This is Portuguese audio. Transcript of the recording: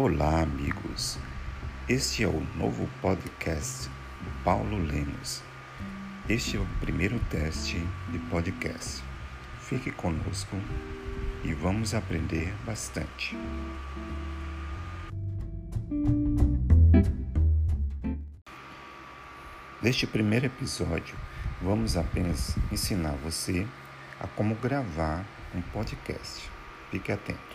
Olá, amigos. Este é o novo podcast do Paulo Lemos. Este é o primeiro teste de podcast. Fique conosco e vamos aprender bastante. Neste primeiro episódio, vamos apenas ensinar você a como gravar um podcast. Fique atento.